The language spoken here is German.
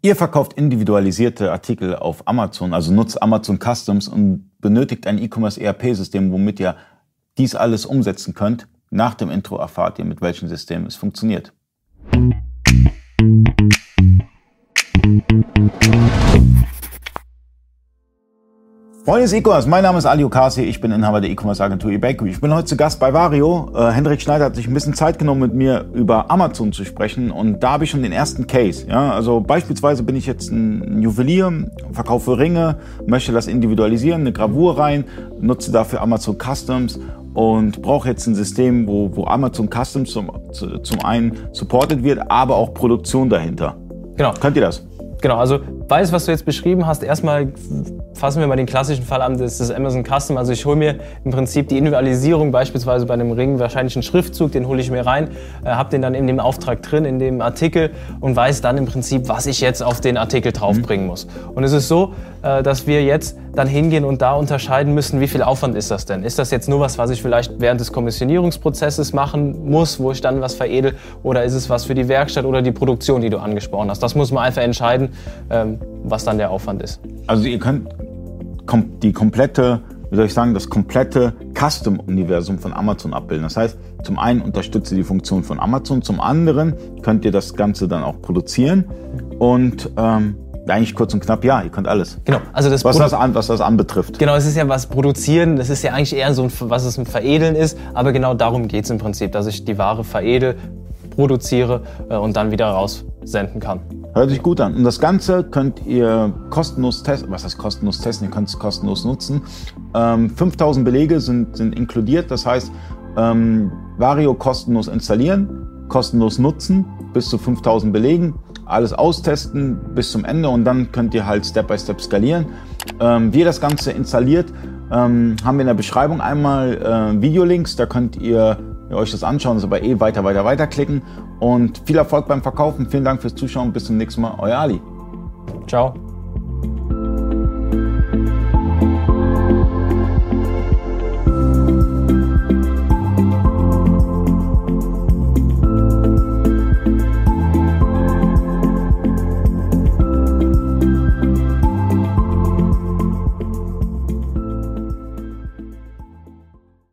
Ihr verkauft individualisierte Artikel auf Amazon, also nutzt Amazon Customs und benötigt ein E-Commerce ERP-System, womit ihr dies alles umsetzen könnt. Nach dem Intro erfahrt ihr, mit welchem System es funktioniert. Freunde des E-Commerce, mein Name ist Ali Okasi, ich bin Inhaber der E-Commerce Agentur eBakery. Ich bin heute zu Gast bei Vario. Äh, Hendrik Schneider hat sich ein bisschen Zeit genommen, mit mir über Amazon zu sprechen und da habe ich schon den ersten Case. Ja? Also beispielsweise bin ich jetzt ein Juwelier, verkaufe Ringe, möchte das individualisieren, eine Gravur rein, nutze dafür Amazon Customs und brauche jetzt ein System, wo, wo Amazon Customs zum, zum einen supported wird, aber auch Produktion dahinter. Genau. Könnt ihr das? Genau, also weiß, was du jetzt beschrieben hast. Erstmal fassen wir mal den klassischen Fall an, das ist Amazon Custom. Also ich hole mir im Prinzip die Individualisierung, beispielsweise bei einem Ring, wahrscheinlich einen Schriftzug, den hole ich mir rein, äh, habe den dann in dem Auftrag drin, in dem Artikel und weiß dann im Prinzip, was ich jetzt auf den Artikel draufbringen mhm. muss. Und es ist so, äh, dass wir jetzt dann hingehen und da unterscheiden müssen, wie viel Aufwand ist das denn? Ist das jetzt nur was, was ich vielleicht während des Kommissionierungsprozesses machen muss, wo ich dann was veredel, oder ist es was für die Werkstatt oder die Produktion, die du angesprochen hast? Das muss man einfach entscheiden, ähm, was dann der Aufwand ist. Also ihr könnt die komplette, wie soll ich sagen, das komplette Custom-Universum von Amazon abbilden. Das heißt, zum einen unterstützt ihr die Funktion von Amazon, zum anderen könnt ihr das Ganze dann auch produzieren und ähm, eigentlich kurz und knapp, ja, ihr könnt alles. Genau, also das was das, an, was das anbetrifft. Genau, es ist ja was produzieren, das ist ja eigentlich eher so, ein, was es ein Veredeln ist, aber genau darum geht es im Prinzip, dass ich die Ware veredel, produziere äh, und dann wieder raussenden kann. Hört sich gut an. Und das Ganze könnt ihr kostenlos testen. Was heißt kostenlos testen? Ihr könnt es kostenlos nutzen. Ähm, 5000 Belege sind, sind inkludiert. Das heißt, ähm, Vario kostenlos installieren, kostenlos nutzen, bis zu 5000 Belegen, alles austesten bis zum Ende und dann könnt ihr halt Step by Step skalieren. Ähm, wie ihr das Ganze installiert, ähm, haben wir in der Beschreibung einmal äh, Videolinks, da könnt ihr ihr euch das anschauen, ist aber eh weiter, weiter, weiter klicken. Und viel Erfolg beim Verkaufen. Vielen Dank fürs Zuschauen. Bis zum nächsten Mal. Euer Ali. Ciao.